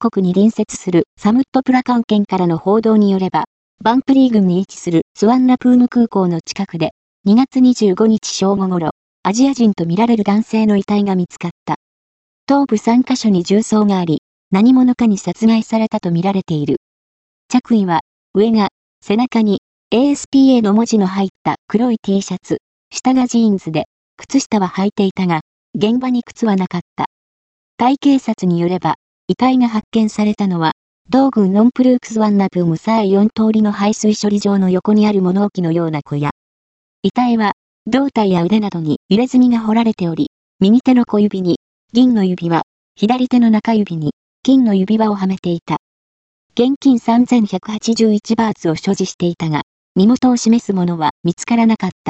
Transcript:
国に隣接するサムットプラカン県からの報道によれば、バンプリー郡に位置するスワンナプーム空港の近くで、2月25日正午頃、アジア人とみられる男性の遺体が見つかった。頭部3カ所に銃創があり、何者かに殺害されたとみられている。着衣は、上が、背中に、ASPA の文字の入った黒い T シャツ、下がジーンズで、靴下は履いていたが、現場に靴はなかった。タイ警察によれば、遺体が発見されたのは、道軍ノンプルークスワンナプムサー4通りの排水処理場の横にある物置のような小屋。遺体は、胴体や腕などに入れ墨が彫られており、右手の小指に、銀の指輪、左手の中指に、金の指輪をはめていた。現金3181バーツを所持していたが、身元を示すものは見つからなかった。